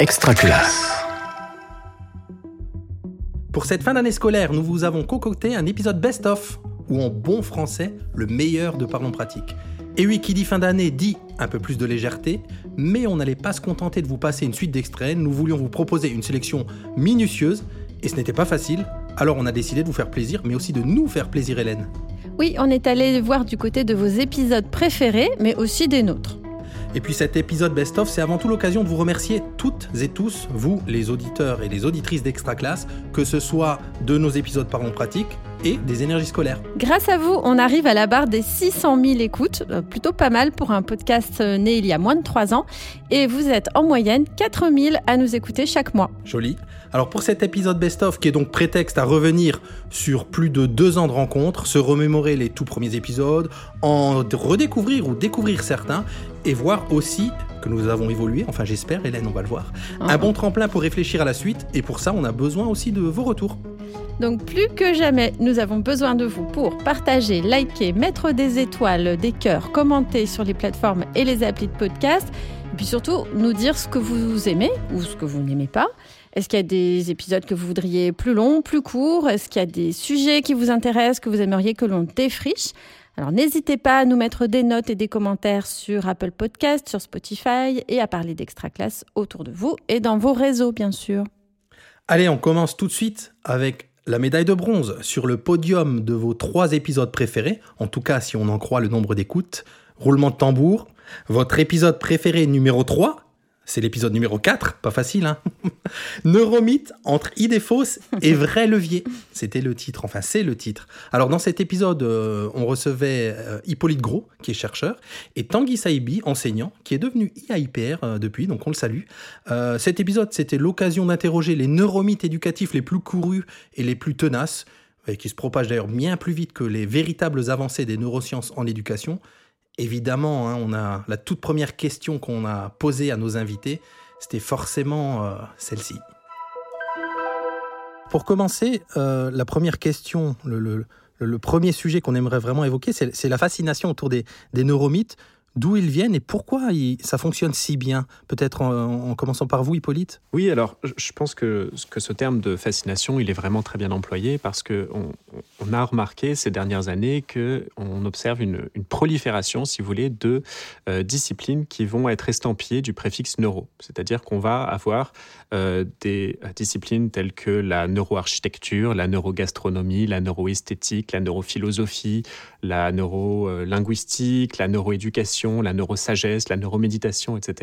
Extra classe. Pour cette fin d'année scolaire, nous vous avons concocté un épisode best-of, ou en bon français, le meilleur de Parlons Pratique. Et oui, qui dit fin d'année dit un peu plus de légèreté, mais on n'allait pas se contenter de vous passer une suite d'extraits, nous voulions vous proposer une sélection minutieuse, et ce n'était pas facile, alors on a décidé de vous faire plaisir, mais aussi de nous faire plaisir Hélène. Oui, on est allé voir du côté de vos épisodes préférés, mais aussi des nôtres. Et puis cet épisode best-of, c'est avant tout l'occasion de vous remercier toutes et tous, vous, les auditeurs et les auditrices d'Extra Classe, que ce soit de nos épisodes Parlons Pratique et des énergies scolaires. Grâce à vous, on arrive à la barre des 600 000 écoutes, euh, plutôt pas mal pour un podcast euh, né il y a moins de 3 ans. Et vous êtes en moyenne 4 000 à nous écouter chaque mois. Joli. Alors pour cet épisode best-of, qui est donc prétexte à revenir sur plus de deux ans de rencontres, se remémorer les tout premiers épisodes, en redécouvrir ou découvrir certains, et voir aussi que nous avons évolué, enfin j'espère, Hélène, on va le voir, Ah. un bon tremplin pour réfléchir à la suite, et pour ça on a besoin aussi de vos retours. Donc plus que jamais, nous avons besoin de vous pour partager, liker, mettre des étoiles, des cœurs, commenter sur les plateformes et les applis de podcast. Et puis surtout, nous dire ce que vous aimez ou ce que vous n'aimez pas. Est-ce qu'il y a des épisodes que vous voudriez plus longs, plus courts? Est-ce qu'il y a des sujets qui vous intéressent, que vous aimeriez que l'on défriche? Alors n'hésitez pas à nous mettre des notes et des commentaires sur Apple Podcast, sur Spotify et à parler d'extra classe autour de vous et dans vos réseaux bien sûr. Allez, on commence tout de suite avec la médaille de bronze sur le podium de vos trois épisodes préférés, en tout cas si on en croit le nombre d'écoutes. Roulement de tambour. Votre épisode préféré numéro 3, c'est l'épisode numéro 4, pas facile, hein Neuromythe entre idées fausses et vrais leviers. C'était le titre, enfin c'est le titre. Alors dans cet épisode, euh, on recevait euh, Hippolyte Gros, qui est chercheur, et Tanguy Saibi, enseignant, qui est devenu IAIPR euh, depuis, donc on le salue. Cet épisode, c'était l'occasion d'interroger les neuromythes éducatifs les plus courus et les plus tenaces, et qui se propagent d'ailleurs bien plus vite que les véritables avancées des neurosciences en éducation. Évidemment, hein, la toute première question qu'on a posée à nos invités, c'était forcément euh, celle-ci. Pour commencer, euh, la première question, le, premier sujet qu'on aimerait vraiment évoquer, c'est la fascination autour des neuromythes, d'où ils viennent et pourquoi ça fonctionne si bien. Peut-être en, en commençant par vous, Hippolyte Oui, alors je- pense que, ce terme de fascination, il est vraiment très bien employé parce que on, a remarqué ces dernières années que on observe une, une prolifération, si vous voulez, de euh, disciplines qui vont être estampillées du préfixe neuro. C'est-à-dire qu'on va avoir euh, des euh, disciplines telles que la neuroarchitecture, la neurogastronomie, la neuroesthétique, la neurophilosophie, la neurolinguistique, la neuroéducation, la neurosagesse, la neuroméditation, etc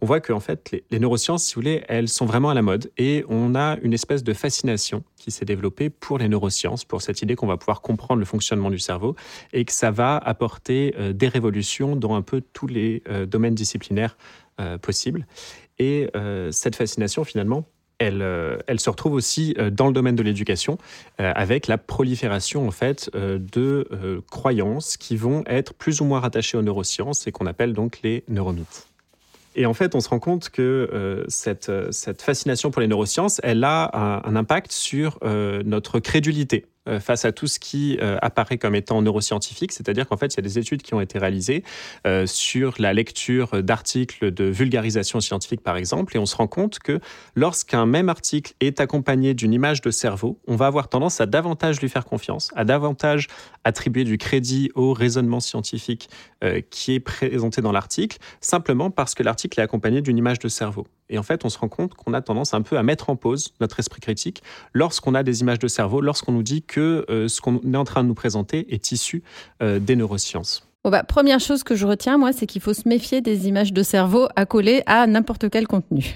on voit que en fait, les, neurosciences, si vous voulez, elles sont vraiment à la mode et on a une espèce de fascination qui s'est développée pour les neurosciences, pour cette idée qu'on va pouvoir comprendre le fonctionnement du cerveau et que ça va apporter euh, des révolutions dans un peu tous les euh, domaines disciplinaires euh, possibles. Et cette fascination, finalement, elle, euh, elle se retrouve aussi euh, dans le domaine de l'éducation, euh, avec la prolifération en fait de croyances qui vont être plus ou moins rattachées aux neurosciences et qu'on appelle donc les neuromythes. Et en fait, on se rend compte que cette, fascination pour les neurosciences, elle a un, un impact sur notre crédulité face à tout ce qui euh, apparaît comme étant neuroscientifique. C'est-à-dire qu'en fait, il y a des études qui ont été réalisées euh, sur la lecture d'articles de vulgarisation scientifique, par exemple, et on se rend compte que lorsqu'un même article est accompagné d'une image de cerveau, on va avoir tendance à davantage lui faire confiance, à davantage attribuer du crédit au raisonnement scientifique euh, qui est présenté dans l'article, simplement parce que l'article est accompagné d'une image de cerveau. Et en fait, on se rend compte qu'on a tendance un peu à mettre en pause notre esprit critique lorsqu'on a des images de cerveau, lorsqu'on nous dit que euh, ce qu'on est en train de nous présenter est issu euh, des neurosciences. Bon bah, première chose que je retiens, moi, c'est qu'il faut se méfier des images de cerveau accolées à n'importe quel contenu.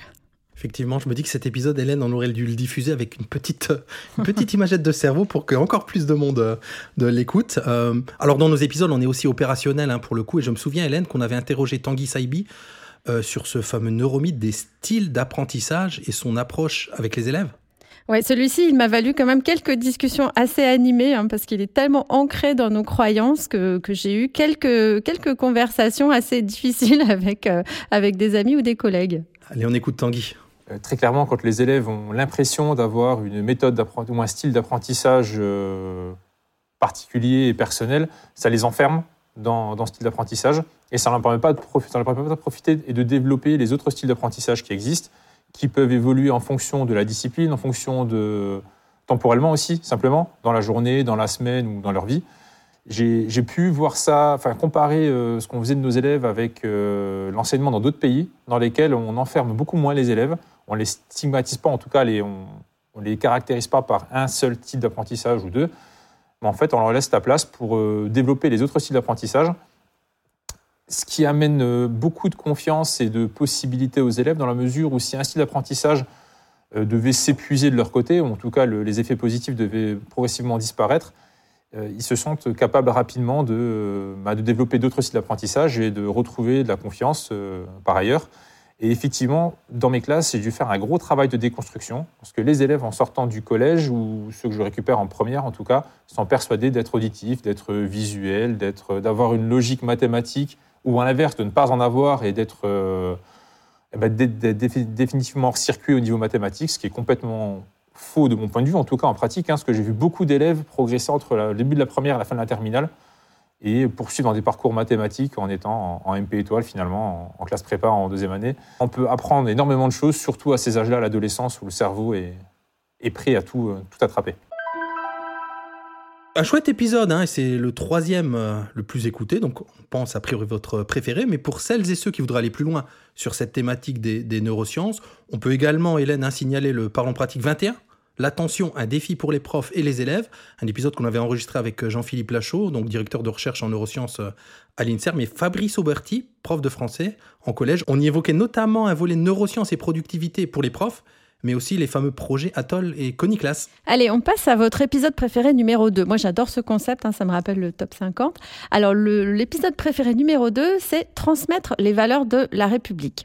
Effectivement, je me dis que cet épisode, Hélène, on aurait dû le diffuser avec une petite, une petite imagette de cerveau pour que encore plus de monde euh, de l'écoute. Euh, alors, dans nos épisodes, on est aussi opérationnel hein, pour le coup. Et je me souviens, Hélène, qu'on avait interrogé Tanguy Saibi euh, sur ce fameux neuromythe des styles d'apprentissage et son approche avec les élèves. Ouais, celui-ci, il m'a valu quand même quelques discussions assez animées, hein, parce qu'il est tellement ancré dans nos croyances que, que j'ai eu quelques, quelques conversations assez difficiles avec, euh, avec des amis ou des collègues. Allez, on écoute Tanguy. Euh, Très clairement, quand les élèves ont l'impression d'avoir une méthode d'apprentissage ou un style d'apprentissage euh, particulier et personnel, ça les enferme dans, dans ce style d'apprentissage et ça ne leur permet pas de profi- ça leur permet pas de profiter et de développer les autres styles d'apprentissage qui existent, qui peuvent évoluer en fonction de la discipline, en fonction de temporellement aussi, simplement, dans la journée, dans la semaine ou dans leur vie. J'ai pu voir ça, enfin comparer euh, ce qu'on faisait de nos élèves avec euh, l'enseignement dans d'autres pays, dans lesquels on enferme beaucoup moins les élèves, on les stigmatise pas, en tout cas, on, ne les caractérise pas par un seul type d'apprentissage ou deux, mais en fait, on leur laisse la place pour euh, développer les autres styles d'apprentissage, ce qui amène beaucoup de confiance et de possibilités aux élèves dans la mesure où si un style d'apprentissage devait s'épuiser de leur côté, ou en tout cas les effets positifs devaient progressivement disparaître, euh, ils se sentent capables rapidement de, euh, bah, de développer d'autres styles d'apprentissage et de retrouver de la confiance euh, par ailleurs. Et effectivement, dans mes classes, j'ai dû faire un gros travail de déconstruction, parce que les élèves en sortant du collège, ou ceux que je récupère en première en tout cas, sont persuadés d'être auditifs, d'être visuels, d'avoir une logique mathématique, ou à l'inverse, de ne pas en avoir et d'être eh ben, définitivement hors circuit au niveau mathématique, ce qui est complètement faux de mon point de vue, en tout cas en pratique, hein, parce que j'ai vu beaucoup d'élèves progresser entre le début de la première et la fin de la terminale et poursuivre dans des parcours mathématiques en étant en, MP étoile finalement, en, classe prépa en deuxième année. On peut apprendre énormément de choses, surtout à ces âges-là, l'adolescence, où le cerveau est, prêt à tout, euh, tout attraper. Un chouette épisode, hein, et c'est le troisième euh, le plus écouté, donc on pense a priori votre préféré, mais pour celles et ceux qui voudraient aller plus loin sur cette thématique des, neurosciences, on peut également, Hélène, hein, signaler le Parlons Pratique 21, L'attention, un défi pour les profs et les élèves, un épisode qu'on avait enregistré avec euh, Jean-Philippe Lachaud, donc directeur de recherche en neurosciences euh, à l'INSER, mais Fabrice Auberti, prof de français en collège. On y évoquait notamment un volet neurosciences et productivité pour les profs, mais aussi les fameux projets Atoll et Coniclass. Allez, on passe à votre épisode préféré numéro 2. Moi, j'adore ce concept, hein, ça me rappelle le top 50. Alors, l'épisode préféré numéro 2, c'est transmettre les valeurs de la République.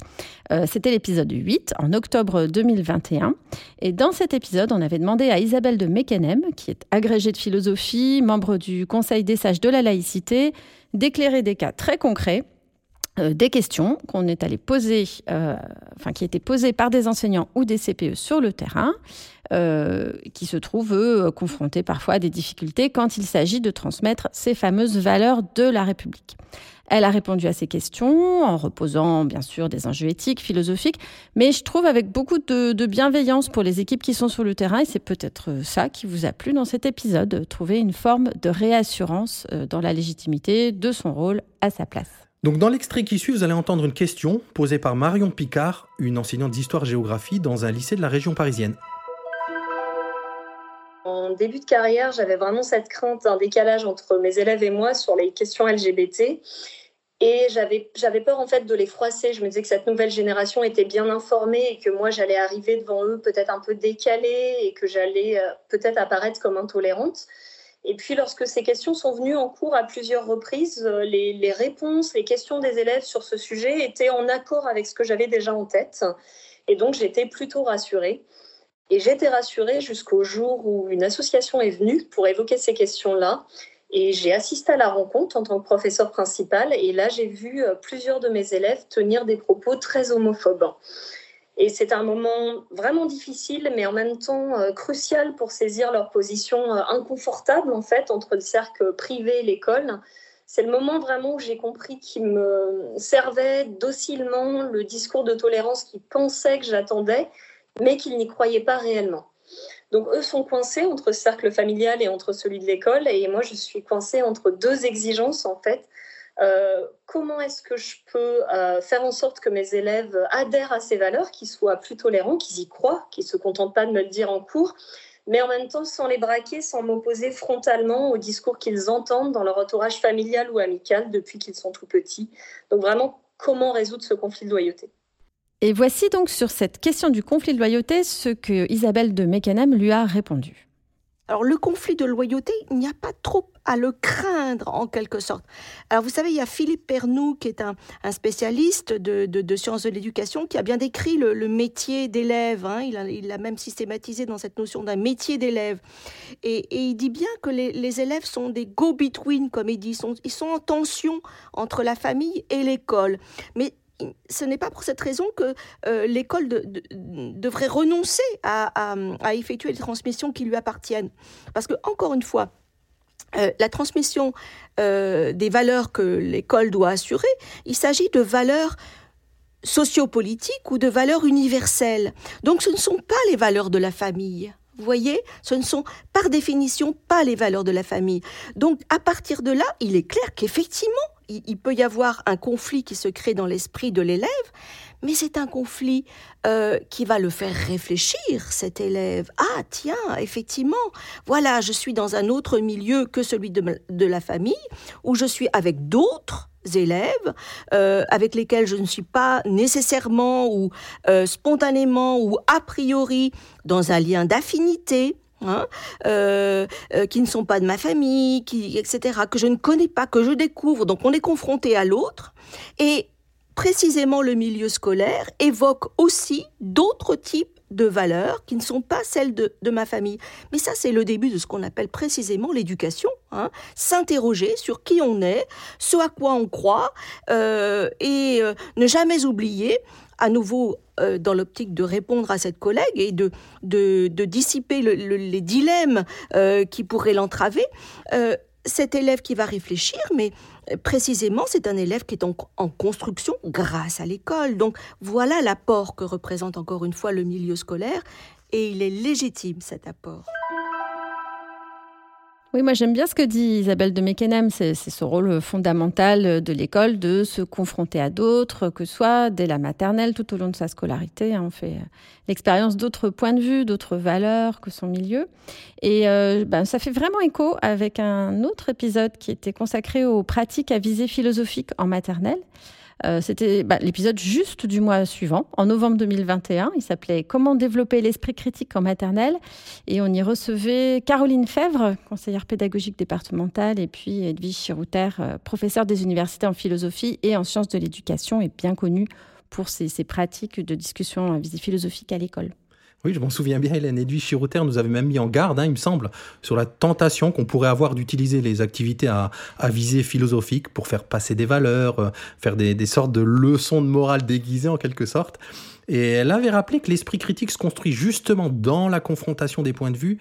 Euh, c'était l'épisode 8, en octobre 2021. Et dans cet épisode, on avait demandé à Isabelle de Meckenem, qui est agrégée de philosophie, membre du Conseil des sages de la laïcité, d'éclairer des cas très concrets des questions qu'on est allé poser, euh, enfin qui étaient posées par des enseignants ou des CPE sur le terrain, euh, qui se trouvent confrontés parfois à des difficultés quand il s'agit de transmettre ces fameuses valeurs de la République. Elle a répondu à ces questions en reposant bien sûr des enjeux éthiques, philosophiques, mais je trouve avec beaucoup de bienveillance pour les équipes qui sont sur le terrain et c'est peut-être ça qui vous a plu dans cet épisode, trouver une forme de réassurance dans la légitimité de son rôle à sa place. Donc dans l'extrait qui suit, vous allez entendre une question posée par Marion Picard, une enseignante d'histoire-géographie dans un lycée de la région parisienne. En début de carrière, j'avais vraiment cette crainte d'un décalage entre mes élèves et moi sur les questions LGBT. Et j'avais peur en fait de les froisser. Je me disais que cette nouvelle génération était bien informée et que moi j'allais arriver devant eux peut-être un peu décalée et que j'allais euh, peut-être apparaître comme intolérante. Et puis, lorsque ces questions sont venues en cours à plusieurs reprises, euh, les, réponses, les questions des élèves sur ce sujet étaient en accord avec ce que j'avais déjà en tête. Et donc, j'étais plutôt rassurée. Et j'étais rassurée jusqu'au jour où une association est venue pour évoquer ces questions-là. Et j'ai assisté à la rencontre en tant que professeur principal. Et là, j'ai vu euh, plusieurs de mes élèves tenir des propos très homophobes. Et c'est un moment vraiment difficile, mais en même temps euh, crucial pour saisir leur position euh, inconfortable, en fait, entre le cercle privé et l'école. C'est le moment vraiment où j'ai compris qu'ils me servaient docilement le discours de tolérance qu'ils pensaient que j'attendais, mais qu'ils n'y croyaient pas réellement. Donc eux sont coincés entre ce cercle familial et entre celui de l'école, et moi je suis coincée entre deux exigences en fait. Euh, comment est-ce que je peux euh, faire en sorte que mes élèves adhèrent à ces valeurs, qu'ils soient plus tolérants, qu'ils y croient, qu'ils ne se contentent pas de me le dire en cours, mais en même temps sans les braquer, sans m'opposer frontalement au discours qu'ils entendent dans leur entourage familial ou amical depuis qu'ils sont tout petits. Donc vraiment, comment résoudre ce conflit de loyauté? Et voici donc sur cette question du conflit de loyauté ce que Isabelle de Meckenham lui a répondu. Alors le conflit de loyauté, il n'y a pas trop à le craindre en quelque sorte. Alors vous savez, il y a Philippe Pernou qui est un, spécialiste de, sciences de l'éducation qui a bien décrit le, métier d'élève. Hein. Il l'a même systématisé dans cette notion d'un métier d'élève. Et, il dit bien que les, élèves sont des go-between, comme il dit. Ils sont, ils sont en tension entre la famille et l'école. Mais ce n'est pas pour cette raison que euh, l'école devrait renoncer à, effectuer les transmissions qui lui appartiennent. Parce que, encore une fois, euh, la transmission euh, des valeurs que l'école doit assurer, il s'agit de valeurs sociopolitiques ou de valeurs universelles. Donc ce ne sont pas les valeurs de la famille. Vous voyez, ce ne sont par définition pas les valeurs de la famille. Donc à partir de là, il est clair qu'effectivement, il, peut y avoir un conflit qui se crée dans l'esprit de l'élève, mais c'est un conflit euh, qui va le faire réfléchir, cet élève. Ah, tiens, effectivement, voilà, je suis dans un autre milieu que celui de, la famille, où je suis avec d'autres élèves euh, avec lesquels je ne suis pas nécessairement ou euh, spontanément ou a priori dans un lien d'affinité. Hein, qui ne sont pas de ma famille, qui, etc., que je ne connais pas, que je découvre. Donc on est confronté à l'autre. Et précisément le milieu scolaire évoque aussi d'autres types de valeurs qui ne sont pas celles de, ma famille. Mais ça, c'est le début de ce qu'on appelle précisément l'éducation. Hein. S'interroger sur qui on est, ce à quoi on croit, euh, et euh, ne jamais oublier, à nouveau euh, dans l'optique de répondre à cette collègue et de, de, dissiper les dilemmes qui pourraient l'entraver, cet élève qui va réfléchir, mais précisément, c'est un élève qui est en, construction grâce à l'école. Donc voilà l'apport que représente encore une fois le milieu scolaire, et il est légitime cet apport. Oui, moi j'aime bien ce que dit Isabelle de Meckenem, c'est ce rôle fondamental de l'école de se confronter à d'autres, que ce soit dès la maternelle, tout au long de sa scolarité. Hein, on fait euh, l'expérience d'autres points de vue, d'autres valeurs que son milieu. Et euh, ben, ça fait vraiment écho avec un autre épisode qui était consacré aux pratiques à visée philosophique en maternelle. Euh, c'était bah, l'épisode juste du mois suivant, en novembre 2021. Il s'appelait Comment développer l'esprit critique en maternelle. Et on y recevait Caroline Fèvre, conseillère pédagogique départementale, et puis Edwige Chirouter, euh, professeure des universités en philosophie et en sciences de l'éducation, et bien connue pour ses, ses pratiques de discussion visée philosophique à l'école. Oui, je m'en souviens bien, Hélène Edwige Chirouter nous avait même mis en garde, hein, il me semble, sur la tentation qu'on pourrait avoir d'utiliser les activités à, visée philosophique pour faire passer des valeurs, euh, faire des, sortes de leçons de morale déguisées en quelque sorte. Et elle avait rappelé que l'esprit critique se construit justement dans la confrontation des points de vue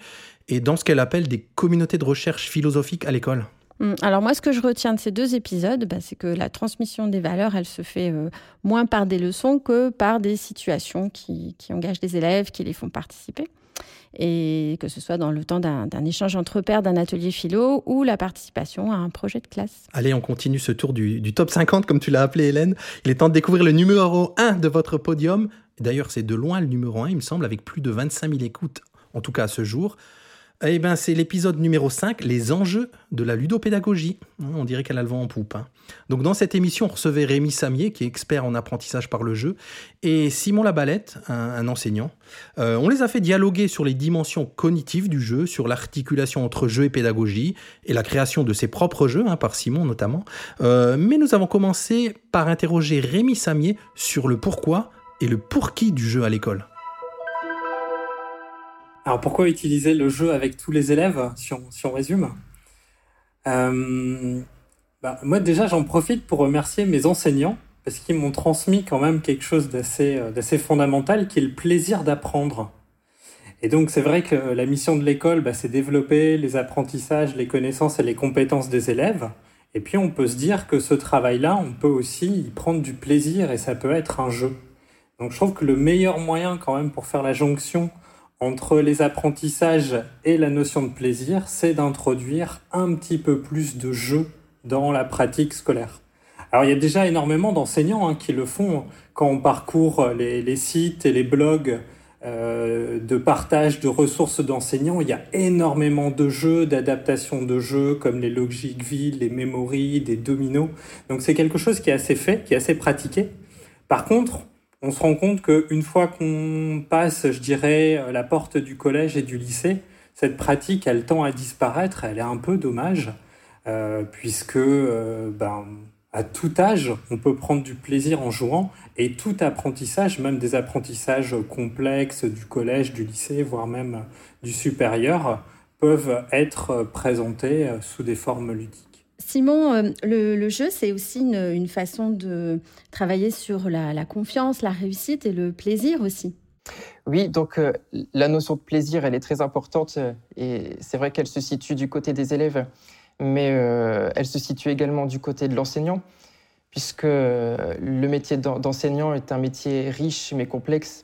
et dans ce qu'elle appelle des communautés de recherche philosophique à l'école. Hum, alors moi, ce que je retiens de ces deux épisodes, bah, c'est que la transmission des valeurs, elle se fait euh, moins par des leçons que par des situations qui, engagent des élèves, qui les font participer. Et que ce soit dans le temps d'un échange entre pairs, d'un atelier philo ou la participation à un projet de classe. Allez, on continue ce tour du, du top 50, comme tu l'as appelé Hélène. Il est temps de découvrir le numéro 1 de votre podium. D'ailleurs, c'est de loin le numéro 1, il me semble, avec plus de 25 000 écoutes, en tout cas à ce jour. Eh ben, c'est l'épisode numéro 5, les enjeux de la ludopédagogie. On dirait qu'elle a le vent en poupe. Hein. Donc, dans cette émission, on recevait Rémi Samier, qui est expert en apprentissage par le jeu, et Simon Labalette, un, enseignant. Euh, on les a fait dialoguer sur les dimensions cognitives du jeu, sur l'articulation entre jeu et pédagogie, et la création de ses propres jeux, hein, par Simon notamment. Euh, mais nous avons commencé par interroger Rémi Samier sur le pourquoi et le pour qui du jeu à l'école. Alors pourquoi utiliser le jeu avec tous les élèves, si on, résume? Euh, bah, Moi déjà j'en profite pour remercier mes enseignants parce qu'ils m'ont transmis quand même quelque chose d'assez euh, fondamental qui est le plaisir d'apprendre. Et donc c'est vrai que la mission de l'école, bah, c'est développer les apprentissages, les connaissances et les compétences des élèves. Et puis on peut se dire que ce travail-là, on peut aussi y prendre du plaisir et ça peut être un jeu. Donc je trouve que le meilleur moyen quand même pour faire la jonction entre les apprentissages et la notion de plaisir, c'est d'introduire un petit peu plus de jeu dans la pratique scolaire. Alors il y a déjà énormément d'enseignants hein, qui le font quand on parcourt les, sites et les blogs euh, de partage de ressources d'enseignants. Il y a énormément de jeux, d'adaptations de jeux comme les Logicville, les Memory, des dominos. Donc c'est quelque chose qui est assez fait, qui est assez pratiqué. Par contre, on se rend compte qu'une fois qu'on passe, je dirais, la porte du collège et du lycée, cette pratique, elle tend à disparaître, elle est un peu dommage, euh, puisque euh, ben, à tout âge, on peut prendre du plaisir en jouant, et tout apprentissage, même des apprentissages complexes du collège, du lycée, voire même du supérieur, peuvent être présentés sous des formes ludiques. Simon, euh, le, jeu, c'est aussi une, façon de travailler sur la, confiance, la réussite et le plaisir aussi. Oui, donc euh, la notion de plaisir, elle est très importante euh, et c'est vrai qu'elle se situe du côté des élèves, mais elle se situe également du côté de l'enseignant, puisque le métier d'enseignant est un métier riche mais complexe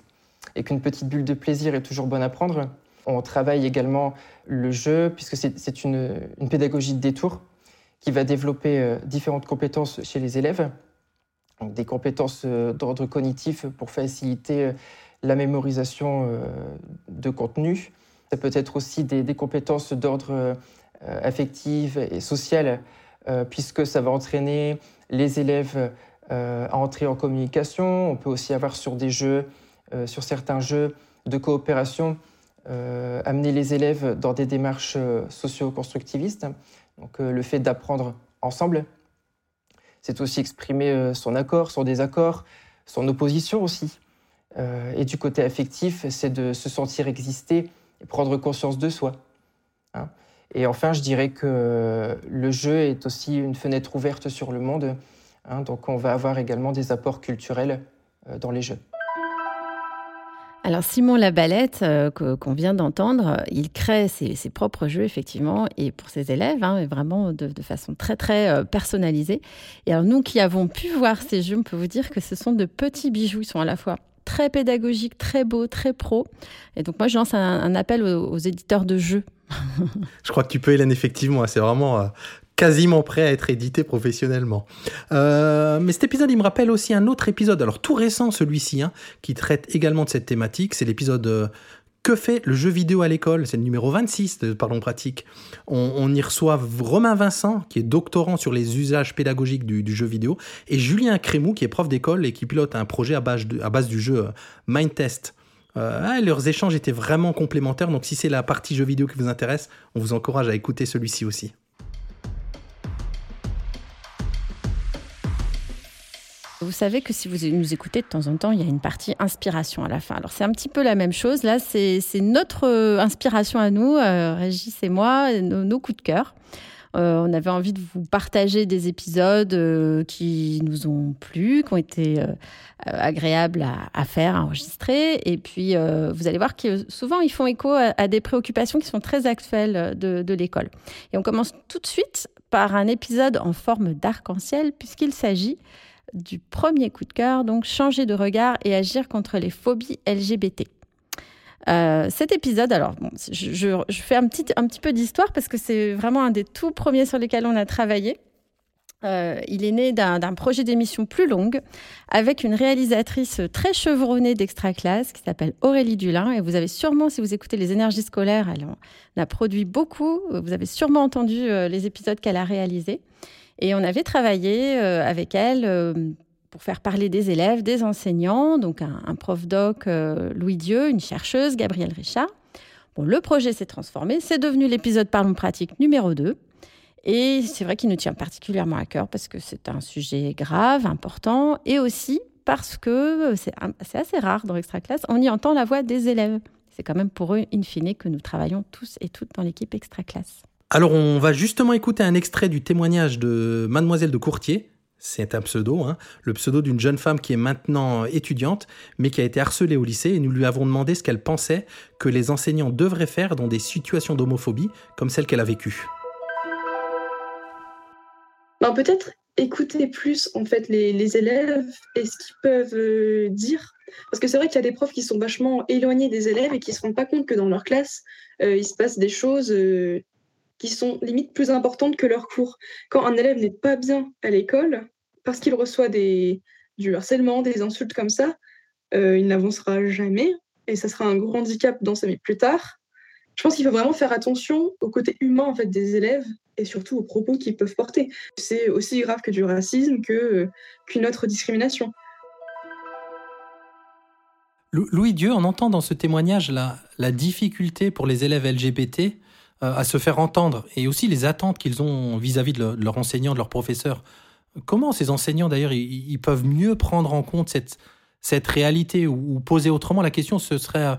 et qu'une petite bulle de plaisir est toujours bonne à prendre. On travaille également le jeu, puisque c'est une, pédagogie de détour qui va développer euh, différentes compétences chez les élèves. des compétences euh, d'ordre cognitif pour faciliter euh, la mémorisation de contenu. Ça peut être aussi des, compétences d'ordre affectif et social, puisque ça va entraîner les élèves à entrer en communication. On peut aussi avoir sur des jeux, sur certains jeux de coopération, amener les élèves dans des démarches socio-constructivistes. Donc euh, le fait d'apprendre ensemble, c'est aussi exprimer son accord, son désaccord, son opposition aussi. et du côté affectif, c'est de se sentir exister et prendre conscience de soi. Hein. et enfin, je dirais que le jeu est aussi une fenêtre ouverte sur le monde. Hein. donc on va avoir également des apports culturels dans les jeux. Alors Simon Labalette, euh, qu'on vient d'entendre, il crée ses, propres jeux effectivement et pour ses élèves, hein, vraiment de, façon très très euh, personnalisée. Et alors nous qui avons pu voir ces jeux, on peut vous dire que ce sont de petits bijoux. Ils sont à la fois très pédagogiques, très beaux, très pro. Et donc moi je lance un, appel aux, éditeurs de jeux. je crois que tu peux Hélène effectivement. C'est vraiment euh, quasiment prêt à être édité professionnellement. Euh, mais cet épisode, il me rappelle aussi un autre épisode, alors tout récent celui-ci, hein, qui traite également de cette thématique. C'est l'épisode euh, Que fait le jeu vidéo à l'école? C'est le numéro 26 de Parlons Pratique. On, y reçoit Romain Vincent, qui est doctorant sur les usages pédagogiques du, jeu vidéo, et Julien Crémou, qui est prof d'école et qui pilote un projet à base, du jeu euh, Mindtest. Ah, leurs échanges étaient vraiment complémentaires, donc si c'est la partie jeu vidéo qui vous intéresse, on vous encourage à écouter celui-ci aussi. Vous savez que si vous nous écoutez de temps en temps, il y a une partie inspiration à la fin. Alors c'est un petit peu la même chose. Là, c'est notre euh, inspiration à nous, euh, Régis et moi, nos, coups de cœur. Euh, on avait envie de vous partager des épisodes qui nous ont plu, qui ont été agréables à, faire, à enregistrer. Et puis, vous allez voir que souvent, ils font écho à, des préoccupations qui sont très actuelles de, de l'école. Et on commence tout de suite par un épisode en forme d'arc-en-ciel, puisqu'il s'agit du premier coup de cœur, donc changer de regard et agir contre les phobies LGBT. Euh, cet épisode, alors je, fais un petit, un petit peu d'histoire parce que c'est vraiment un des tout premiers sur lesquels on a travaillé. Euh, il est né d'un projet d'émission plus longue avec une réalisatrice très chevronnée d'extra classe qui s'appelle Aurélie Dulin. Et vous avez sûrement, si vous écoutez les énergies scolaires, elle en a produit beaucoup. Vous avez sûrement entendu euh, les épisodes qu'elle a réalisés. Et on avait travaillé euh, avec elle euh, pour faire parler des élèves, des enseignants, donc un, prof doc, euh, Louis Dieu, une chercheuse, Gabrielle Richard. Bon, le projet s'est transformé, c'est devenu l'épisode Parlons pratique numéro 2. Et c'est vrai qu'il nous tient particulièrement à cœur parce que c'est un sujet grave, important, et aussi parce que c'est assez rare dans Extra Classe, on y entend la voix des élèves. C'est quand même pour eux, in fine, que nous travaillons tous et toutes dans l'équipe Extra Classe. Alors on va justement écouter un extrait du témoignage de Mademoiselle de Courtier. C'est un pseudo, hein. le pseudo d'une jeune femme qui est maintenant étudiante, mais qui a été harcelée au lycée, et nous lui avons demandé ce qu'elle pensait que les enseignants devraient faire dans des situations d'homophobie comme celle qu'elle a vécue. Ben, peut-être écouter plus en fait les, élèves et ce qu'ils peuvent euh, dire. Parce que c'est vrai qu'il y a des profs qui sont vachement éloignés des élèves et qui ne se rendent pas compte que dans leur classe, euh, il se passe des choses euh, qui sont limite plus importantes que leurs cours. Quand un élève n'est pas bien à l'école, parce qu'il reçoit du harcèlement, des insultes comme ça, euh, il n'avancera jamais et ça sera un gros handicap dans sa vie plus tard. Je pense qu'il faut vraiment faire attention au côté humain en fait des élèves et surtout aux propos qu'ils peuvent porter. C'est aussi grave que du racisme que qu'une autre discrimination. Louis Dieu, on entend dans ce témoignage la, la difficulté pour les élèves LGBT euh, à se faire entendre et aussi les attentes qu'ils ont vis-à-vis de, leurs enseignants, de leurs professeurs. Comment ces enseignants, d'ailleurs, ils, peuvent mieux prendre en compte cette, cette réalité ou, poser autrement la question, ce serait euh,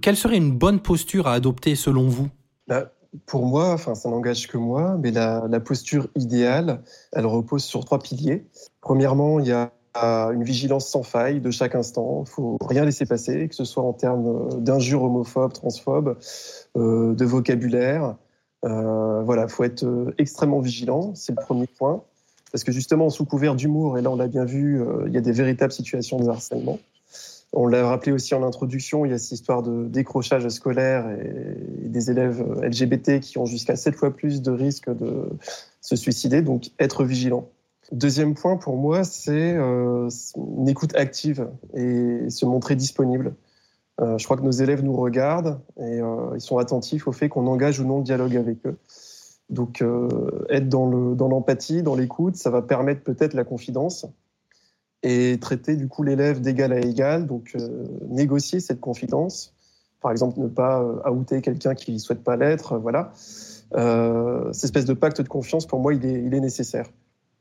quelle serait une bonne posture à adopter selon vous? Bah, Pour moi, enfin, ça n'engage que moi, mais la posture idéale, elle repose sur trois piliers. Premièrement, il y a une vigilance sans faille de chaque instant. Il faut rien laisser passer, que ce soit en termes d'injures homophobes, transphobes, euh, de vocabulaire. Euh, voilà, faut être euh, extrêmement vigilant, c'est le premier point. Parce que justement, sous couvert d'humour, et là on l'a bien vu, euh, il y a des véritables situations de harcèlement. On l'a rappelé aussi en introduction, il y a cette histoire de décrochage scolaire et des élèves LGBT qui ont jusqu'à 7 fois plus de risques de se suicider, donc être vigilant. Deuxième point pour moi, c'est euh, une écoute active et se montrer disponible. Euh, je crois que nos élèves nous regardent et euh, ils sont attentifs au fait qu'on engage ou non le dialogue avec eux. Donc être dans l'empathie, dans l'écoute, ça va permettre peut-être la confidence et traiter du coup l'élève d'égal à égal, donc négocier cette confidence. Par exemple, ne pas outer quelqu'un qui ne souhaite pas l'être, voilà. cette espèce de pacte de confiance, pour moi, il est nécessaire.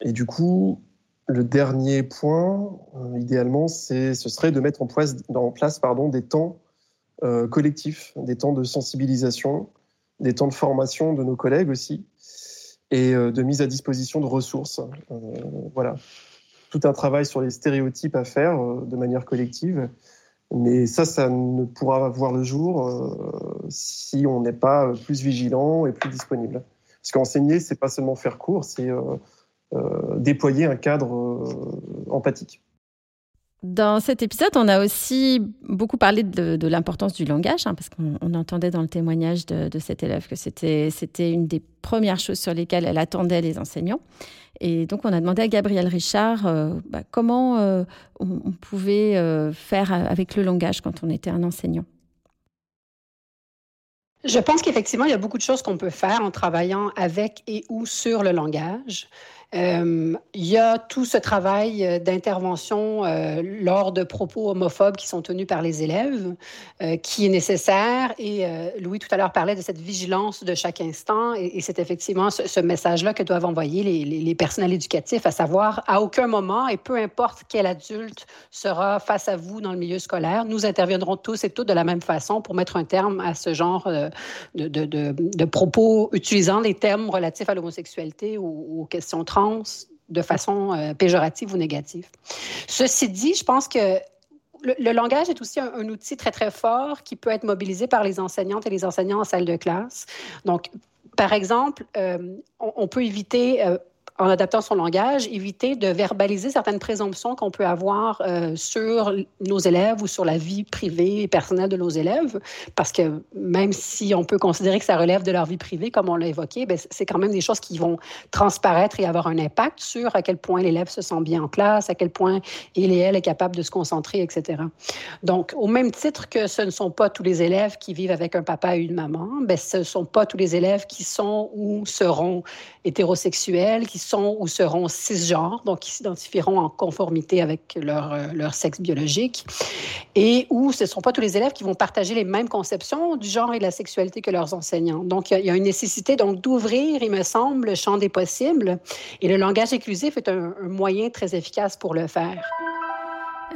Et du coup, le dernier point, idéalement, ce serait de mettre en place, pardon, des temps collectifs, des temps de sensibilisation, des temps de formation de nos collègues aussi, et de mise à disposition de ressources. voilà tout un travail sur les stéréotypes à faire euh, de manière collective. Mais ça, ça ne pourra voir le jour euh, si on n'est pas plus vigilant et plus disponible. Parce qu'enseigner, c'est pas seulement faire cours, c'est euh, déployer un cadre empathique. Dans cet épisode, on a aussi beaucoup parlé de, l'importance du langage, hein, parce qu'on entendait dans le témoignage de, de cet élève que c'était une des premières choses sur lesquelles elle attendait les enseignants. Et donc, on a demandé à Gabriel Richard euh, bah, comment euh, on, pouvait euh, faire avec le langage quand on était un enseignant. Je pense qu'effectivement, il y a beaucoup de choses qu'on peut faire en travaillant avec et ou sur le langage. Euh, il y a tout ce travail euh, d'intervention euh, lors de propos homophobes qui sont tenus par les élèves, qui est nécessaire. Et Louis tout à l'heure parlait de cette vigilance de chaque instant. Et, c'est effectivement ce, message-là que doivent envoyer les, personnels éducatifs, à savoir à aucun moment, et peu importe quel adulte sera face à vous dans le milieu scolaire, nous interviendrons tous et toutes de la même façon pour mettre un terme à ce genre de, de propos utilisant les termes relatifs à l'homosexualité ou aux questions trans de façon euh, péjorative ou négative. Ceci dit, je pense que le, langage est aussi un, outil très, très fort qui peut être mobilisé par les enseignantes et les enseignants en salle de classe. Donc, par exemple, euh, on, peut éviter euh, en adaptant son langage, éviter de verbaliser certaines présomptions qu'on peut avoir euh, sur nos élèves ou sur la vie privée et personnelle de nos élèves, parce que même si on peut considérer que ça relève de leur vie privée, comme on l'a évoqué, ben, c'est quand même des choses qui vont transparaître et avoir un impact sur à quel point l'élève se sent bien en classe, à quel point il et elle est capable de se concentrer, etc. Donc, au même titre que ce ne sont pas tous les élèves qui vivent avec un papa et une maman, ben, ce ne sont pas tous les élèves qui sont ou seront hétérosexuels, qui sont ou seront cisgenres, donc qui s'identifieront en conformité avec leur, euh, leur sexe biologique, et où ce ne sont pas tous les élèves qui vont partager les mêmes conceptions du genre et de la sexualité que leurs enseignants. Donc, il y, a une nécessité donc d'ouvrir, il me semble, le champ des possibles, et le langage inclusif est un moyen très efficace pour le faire.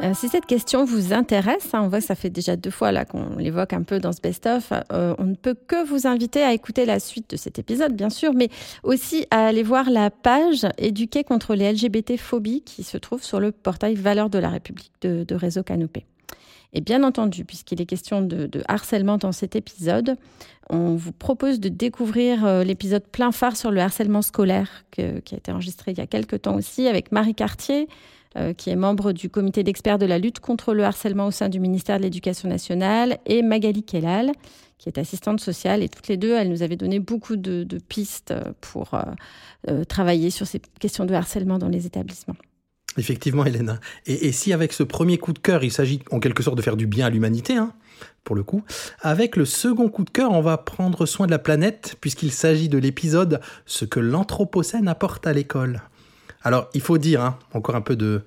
Euh, si cette question vous intéresse, hein, on voit que ça fait déjà deux fois là qu'on l'évoque un peu dans ce best-of, euh, on ne peut que vous inviter à écouter la suite de cet épisode, bien sûr, mais aussi à aller voir la page Éduquer contre les LGBT-phobies qui se trouve sur le portail Valeurs de la République de, Réseau Canopé. Et bien entendu, puisqu'il est question de, harcèlement dans cet épisode, on vous propose de découvrir euh, l'épisode plein phare sur le harcèlement scolaire qui a été enregistré il y a quelques temps aussi avec Marie Cartier, euh, qui est membre du comité d'experts de la lutte contre le harcèlement au sein du ministère de l'Éducation nationale, et Magali Kellal, qui est assistante sociale. Et toutes les deux, elles nous avaient donné beaucoup de, pistes pour euh, euh, travailler sur ces questions de harcèlement dans les établissements. Effectivement, Hélène. Et, si avec ce premier coup de cœur, il s'agit en quelque sorte de faire du bien à l'humanité, hein, pour le coup, avec le second coup de cœur, on va prendre soin de la planète, puisqu'il s'agit de l'épisode Ce que l'Anthropocène apporte à l'école. Alors, il faut dire, hein, encore un peu de,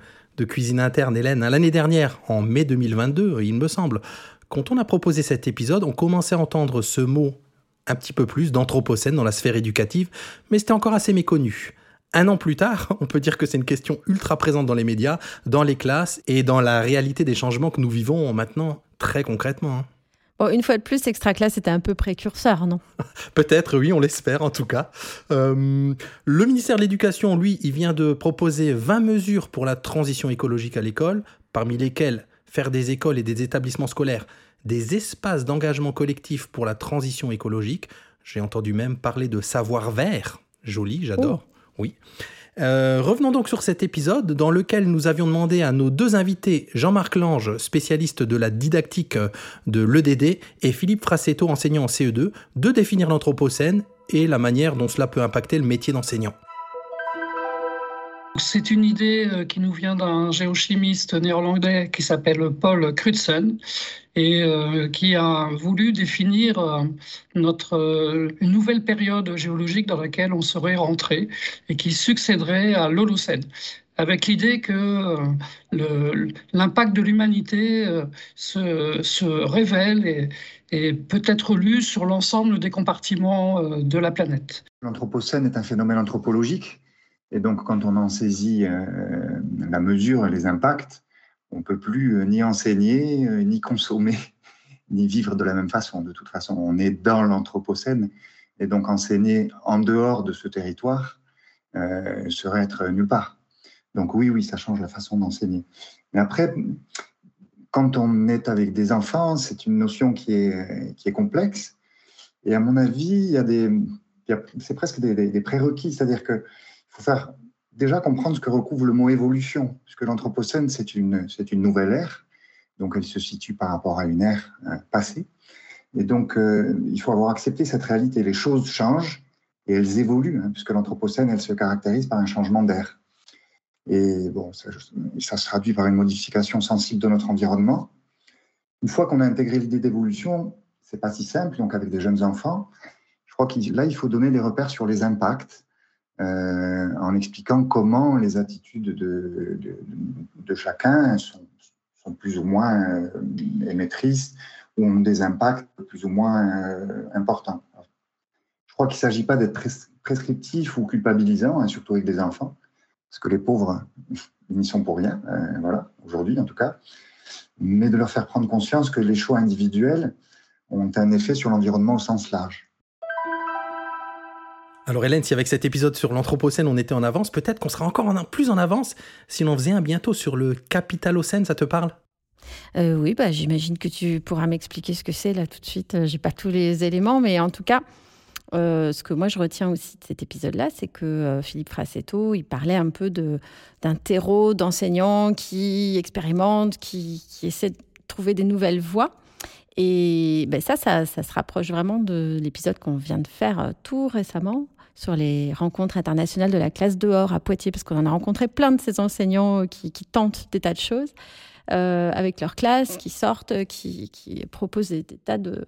cuisine interne, Hélène. Hein, l'année dernière, en mai 2022, il me semble, quand on a proposé cet épisode, on commençait à entendre ce mot un petit peu plus d'anthropocène dans la sphère éducative, mais c'était encore assez méconnu. Un an plus tard, on peut dire que c'est une question ultra présente dans les médias, dans les classes et dans la réalité des changements que nous vivons maintenant très concrètement. Bon, une fois de plus, Extra Class était un peu précurseur, non? Peut-être, oui, on l'espère en tout cas. Euh, le ministère de l'Éducation, lui, il vient de proposer 20 mesures pour la transition écologique à l'école, parmi lesquelles faire des écoles et des établissements scolaires des espaces d'engagement collectif pour la transition écologique. J'ai entendu même parler de savoir vert. Joli, j'adore. Oh. Oui. Euh, revenons donc sur cet épisode dans lequel nous avions demandé à nos deux invités, Jean-Marc Lange, spécialiste de la didactique de l'EDD, et Philippe Frassetto, enseignant en CE2, de définir l'Anthropocène et la manière dont cela peut impacter le métier d'enseignant. C'est une idée euh, qui nous vient d'un géochimiste néerlandais qui s'appelle Paul Crutzen et euh, qui a voulu définir euh, notre, une nouvelle période géologique dans laquelle on serait rentré et qui succéderait à l'Holocène avec l'idée que l'impact de l'humanité se, se, révèle et, et peut être lu sur l'ensemble des compartiments de la planète. L'Anthropocène est un phénomène anthropologique et donc, quand on en saisit euh, la mesure, les impacts, on ne peut plus euh, ni enseigner, euh, ni consommer, ni vivre de la même façon. De toute façon, on est dans l'Anthropocène. Et donc, enseigner en dehors de ce territoire serait être nulle part. Donc, oui, oui, ça change la façon d'enseigner. Mais après, quand on est avec des enfants, c'est une notion qui est, qui est complexe. Et à mon avis, il y a des, c'est presque des, des prérequis. C'est-à-dire que faut faire déjà comprendre ce que recouvre le mot évolution, puisque l'Anthropocène, c'est une, une nouvelle ère, donc elle se situe par rapport à une ère euh, passée. Et donc, euh, il faut avoir accepté cette réalité. Les choses changent et elles évoluent, hein, puisque l'Anthropocène, elle se caractérise par un changement d'air. Et bon, ça, se traduit par une modification sensible de notre environnement. Une fois qu'on a intégré l'idée d'évolution, c'est pas si simple. Donc, avec des jeunes enfants, je crois que là, il faut donner des repères sur les impacts en expliquant comment les attitudes de, chacun sont, sont, plus ou moins euh, émettrices ou ont des impacts plus ou moins euh, importants. Je crois qu'il ne s'agit pas d'être prescriptif ou culpabilisant, hein, surtout avec des enfants, parce que les pauvres, ils n'y sont pour rien, voilà, aujourd'hui en tout cas, mais de leur faire prendre conscience que les choix individuels ont un effet sur l'environnement au sens large. Alors Hélène, si avec cet épisode sur l'Anthropocène on était en avance, peut-être qu'on sera encore en, plus en avance si l'on faisait un bientôt sur le Capitalocène, ça te parle? Euh, Oui, bah, j'imagine que tu pourras m'expliquer ce que c'est là tout de suite. Euh, j'ai pas tous les éléments, mais en tout cas, euh, ce que moi je retiens aussi de cet épisode-là, c'est que Philippe Frassetto, il parlait un peu d'un terreau d'enseignants qui expérimentent, qui, qui essaient de trouver des nouvelles voies. Et ben ça, ça, ça, se rapproche vraiment de l'épisode qu'on vient de faire tout récemment sur les rencontres internationales de la classe dehors à Poitiers, parce qu'on en a rencontré plein de ces enseignants qui, tentent des tas de choses euh, avec leur classe, qui sortent, qui, proposent des, tas de,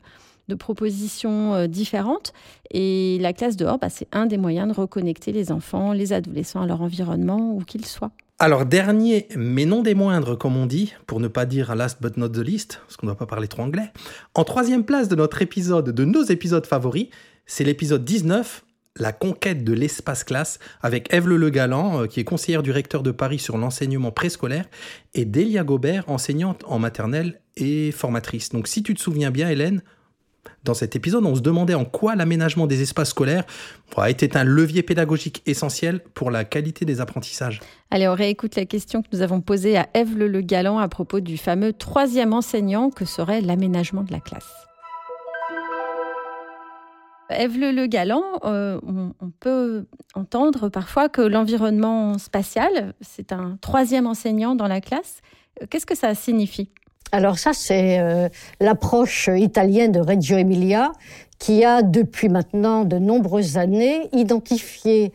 propositions euh, différentes. Et la classe dehors, bah, c'est un des moyens de reconnecter les enfants, les adolescents à leur environnement, où qu'ils soient. Alors, dernier, mais non des moindres, comme on dit, pour ne pas dire last but not the least, parce qu'on ne doit pas parler trop anglais. En troisième place de notre épisode, de nos épisodes favoris, c'est l'épisode 19, la conquête de l'espace classe avec Eve Le Galant, euh, qui est conseillère du recteur de Paris sur l'enseignement préscolaire, et Delia Gobert, enseignante en maternelle et formatrice. Donc si tu te souviens bien, Hélène, dans cet épisode, on se demandait en quoi l'aménagement des espaces scolaires était un levier pédagogique essentiel pour la qualité des apprentissages. Allez, on réécoute la question que nous avons posée à Eve Le Galant à propos du fameux troisième enseignant que serait l'aménagement de la classe. Eve Le, Galant, euh, on, peut entendre parfois que l'environnement spatial, c'est un troisième enseignant dans la classe. Qu'est-ce que ça signifie? Alors ça, c'est euh, l'approche italienne de Reggio Emilia qui a depuis maintenant de nombreuses années identifié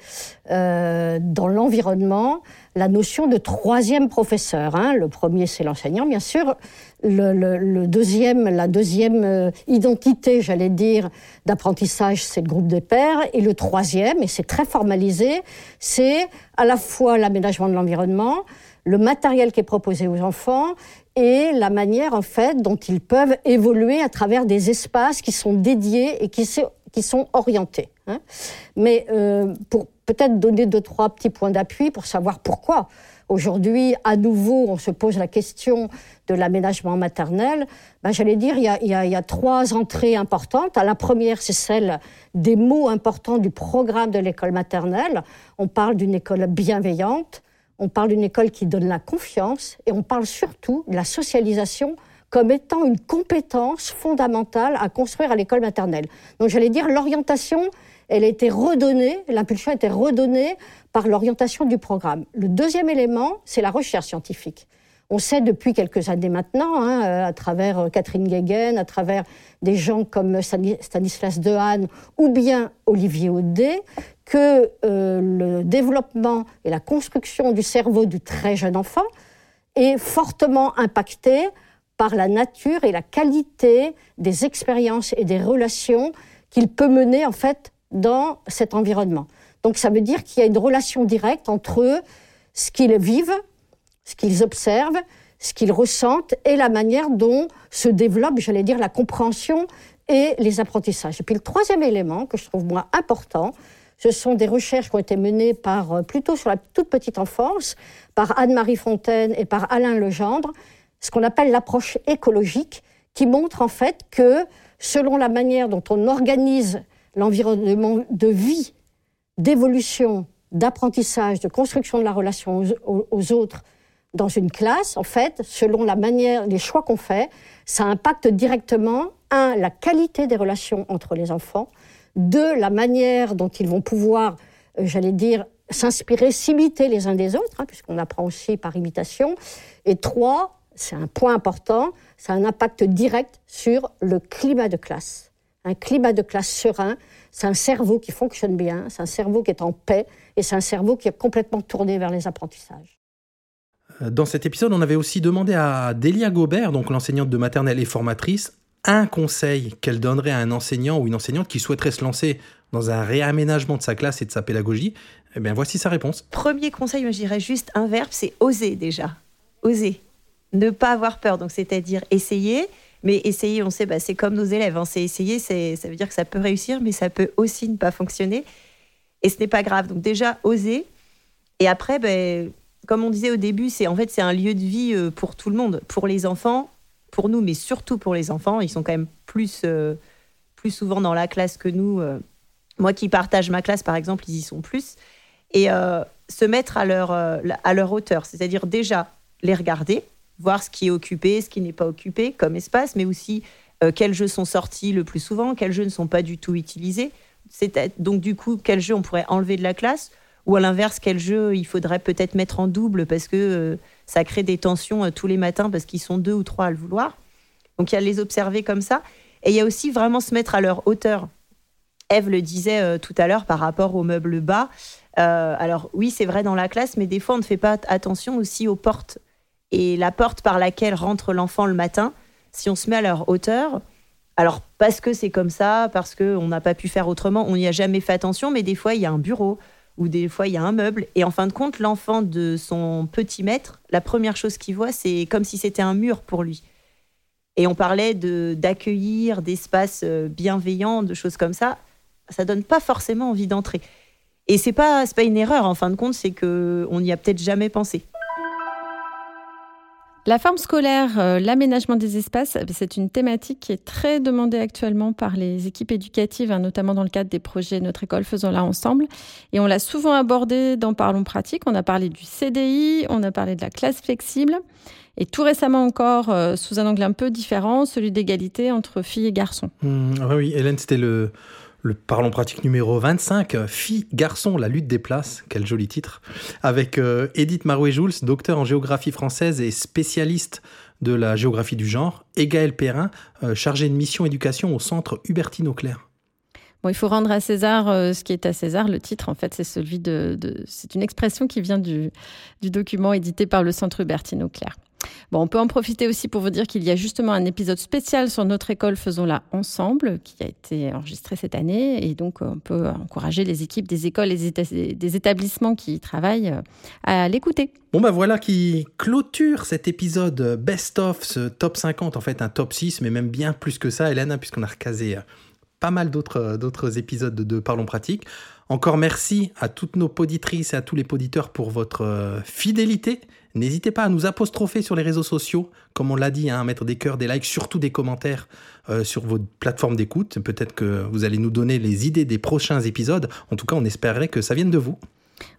euh, dans l'environnement la notion de troisième professeur. Hein. Le premier, c'est l'enseignant, bien sûr. Le, deuxième, la deuxième euh, identité, j'allais dire, d'apprentissage, c'est le groupe des pairs. Et le troisième, et c'est très formalisé, c'est à la fois l'aménagement de l'environnement, le matériel qui est proposé aux enfants et la manière en fait dont ils peuvent évoluer à travers des espaces qui sont dédiés et qui sont orientés. Hein. Mais euh, pour peut-être donner deux, trois petits points d'appui pour savoir pourquoi. Aujourd'hui, à nouveau, on se pose la question de l'aménagement maternel. Ben, J'allais dire, il y, a, il, y a, il y, a, trois entrées importantes. La première, c'est celle des mots importants du programme de l'école maternelle. On parle d'une école bienveillante, on parle d'une école qui donne la confiance et on parle surtout de la socialisation comme étant une compétence fondamentale à construire à l'école maternelle. Donc j'allais dire l'orientation elle a été redonnée, l'impulsion a été redonnée par l'orientation du programme. Le deuxième élément, c'est la recherche scientifique. On sait depuis quelques années maintenant, hein, euh, à travers euh, Catherine Guéguen, à travers des gens comme Stanislas Dehaene ou bien Olivier Audet, que euh, le développement et la construction du cerveau du très jeune enfant est fortement impacté par la nature et la qualité des expériences et des relations qu'il peut mener en fait dans cet environnement. Donc ça veut dire qu'il y a une relation directe entre ce qu'ils vivent, ce qu'ils observent, ce qu'ils ressentent et la manière dont se développe, j'allais dire, la compréhension et les apprentissages. Et puis le troisième élément que je trouve moi important, ce sont des recherches qui ont été menées par, euh, plutôt sur la toute petite enfance, par Anne-Marie Fontaine et par Alain Legendre, ce qu'on appelle l'approche écologique, qui montre en fait que selon la manière dont on organise l'environnement de vie, d'évolution, d'apprentissage, de construction de la relation aux, autres dans une classe, en fait, selon la manière, les choix qu'on fait, ça impacte directement, un, la qualité des relations entre les enfants, deux, la manière dont ils vont pouvoir, euh, j'allais dire, s'inspirer, s'imiter les uns des autres, hein, puisqu'on apprend aussi par imitation, et trois, c'est un point important, ça a un impact direct sur le climat de classe. Un climat de classe serein, c'est un cerveau qui fonctionne bien, c'est un cerveau qui est en paix, et c'est un cerveau qui est complètement tourné vers les apprentissages. Euh, dans cet épisode, on avait aussi demandé à Delia Gobert, donc l'enseignante de maternelle et formatrice, un conseil qu'elle donnerait à un enseignant ou une enseignante qui souhaiterait se lancer dans un réaménagement de sa classe et de sa pédagogie. Eh bien, voici sa réponse. Premier conseil, je dirais juste un verbe, c'est oser déjà. Oser. Ne pas avoir peur, donc c'est-à-dire essayer. Mais essayer, on sait, bah, c'est comme nos élèves. Hein. C'est essayer, ça veut dire que ça peut réussir, mais ça peut aussi ne pas fonctionner. Et ce n'est pas grave. Donc déjà, oser. Et après, ben, comme on disait au début, c'est en fait c'est un lieu de vie euh, pour tout le monde, pour les enfants, pour nous, mais surtout pour les enfants. Ils sont quand même plus, euh, plus souvent dans la classe que nous. Euh. Moi qui partage ma classe, par exemple, ils y sont plus. Et se mettre à leur, à leur hauteur, c'est-à-dire déjà les regarder, voir ce qui est occupé, ce qui n'est pas occupé comme espace, mais aussi quels jeux sont sortis le plus souvent, quels jeux ne sont pas du tout utilisés. Donc du coup, quels jeux on pourrait enlever de la classe? Ou à l'inverse, quel jeu il faudrait peut-être mettre en double parce que euh, ça crée des tensions euh, tous les matins parce qu'ils sont deux ou trois à le vouloir? Donc il y a les observer comme ça. Et il y a aussi vraiment se mettre à leur hauteur. Eve le disait euh, tout à l'heure par rapport aux meubles bas. alors oui, c'est vrai dans la classe, mais des fois on ne fait pas attention aussi aux portes. Et la porte par laquelle rentre l'enfant le matin, si on se met à leur hauteur, alors parce que c'est comme ça, parce qu'on n'a pas pu faire autrement, on n'y a jamais fait attention, mais des fois il y a un bureau, ou des fois il y a un meuble. Et en fin de compte, l'enfant de son petit maître, la première chose qu'il voit, c'est comme si c'était un mur pour lui. Et on parlait de d'accueillir, d'espaces euh, bienveillants, de choses comme ça. Ça donne pas forcément envie d'entrer. Et c'est pas pas une erreur en fin de compte, c'est que on n'y a peut-être jamais pensé. La forme scolaire, euh, l'aménagement des espaces, c'est une thématique qui est très demandée actuellement par les équipes éducatives, hein, notamment dans le cadre des projets Notre école faisons-la ensemble. Et on l'a souvent abordé dans Parlons pratique. On a parlé du CDI, on a parlé de la classe flexible. Et tout récemment encore, euh, sous un angle un peu différent, celui d'égalité entre filles et garçons. Mmh, oui, Hélène, c'était le, le Parlons pratique numéro 25, Filles, garçons, la lutte des places, quel joli titre, avec euh, Edith Marouet-Jouls, docteur en géographie française et spécialiste de la géographie du genre, et Gaël Perrin, euh, chargé de mission éducation au centre Hubertine Auclair. Bon, il faut rendre à César euh, ce qui est à César. Le titre, en fait, c'est celui une expression qui vient du, du document édité par le Centre Hubertine Auclair. Bon, on peut en profiter aussi pour vous dire qu'il y a justement un épisode spécial sur notre école Faisons-la ensemble qui a été enregistré cette année et donc on peut encourager les équipes des écoles et des établissements qui y travaillent euh, à l'écouter. Bon ben voilà qui clôture cet épisode Best of, ce top 50, en fait un top 6, mais même bien plus que ça Hélène, hein, puisqu'on a recasé euh, pas mal d'autres, d'autres épisodes de, Parlons Pratique. Encore merci à toutes nos poditrices et à tous les poditeurs pour votre euh, fidélité. N'hésitez pas à nous apostropher sur les réseaux sociaux, comme on l'a dit, hein, à mettre des cœurs, des likes, surtout des commentaires euh, sur vos plateformes d'écoute. Peut-être que vous allez nous donner les idées des prochains épisodes. En tout cas, on espérerait que ça vienne de vous.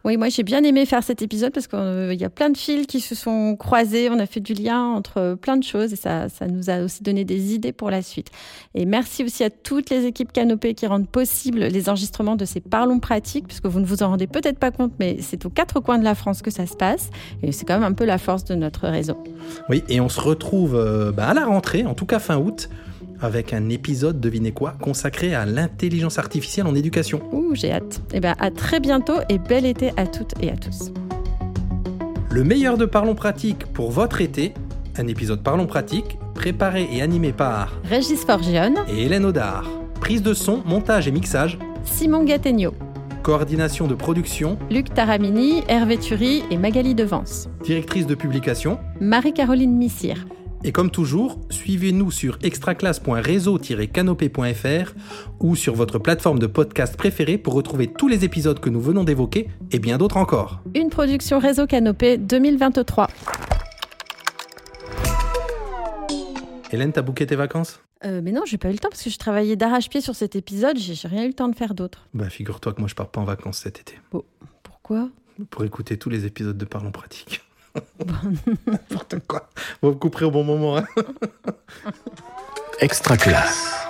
Oui, moi j'ai bien aimé faire cet épisode parce qu'il y a plein de fils qui se sont croisés, on a fait du lien entre plein de choses et ça, ça nous a aussi donné des idées pour la suite. Et merci aussi à toutes les équipes Canopée qui rendent possible les enregistrements de ces parlons pratiques, puisque vous ne vous en rendez peut-être pas compte, mais c'est aux quatre coins de la France que ça se passe et c'est quand même un peu la force de notre réseau. Oui, et on se retrouve euh, bah, à la rentrée, en tout cas fin août, avec un épisode, devinez quoi, consacré à l'intelligence artificielle en éducation. Ouh, j'ai hâte. Et bien, à très bientôt et bel été à toutes et à tous. Le meilleur de Parlons Pratique pour votre été, un épisode Parlons Pratique, préparé et animé par Régis Forgione et Hélène Audard. Prise de son, montage et mixage Simon Gattegno. Coordination de production Luc Taramini, Hervé Thury et Magali Devance. Directrice de publication Marie-Caroline Missire. Et comme toujours, suivez-nous sur extraclasse.réseau-canopé.fr ou sur votre plateforme de podcast préférée pour retrouver tous les épisodes que nous venons d'évoquer et bien d'autres encore. Une production Réseau Canopé 2023. Hélène, t'as bouqué tes vacances? Euh, mais non, j'ai pas eu le temps parce que je travaillais d'arrache-pied sur cet épisode, j'ai rien eu le temps de faire d'autre. Bah, figure-toi que moi je pars pas en vacances cet été. Bon, pourquoi? Pour écouter tous les épisodes de Parlons Pratique. N'importe quoi. Vous me couperez au bon moment. Hein Extra classe.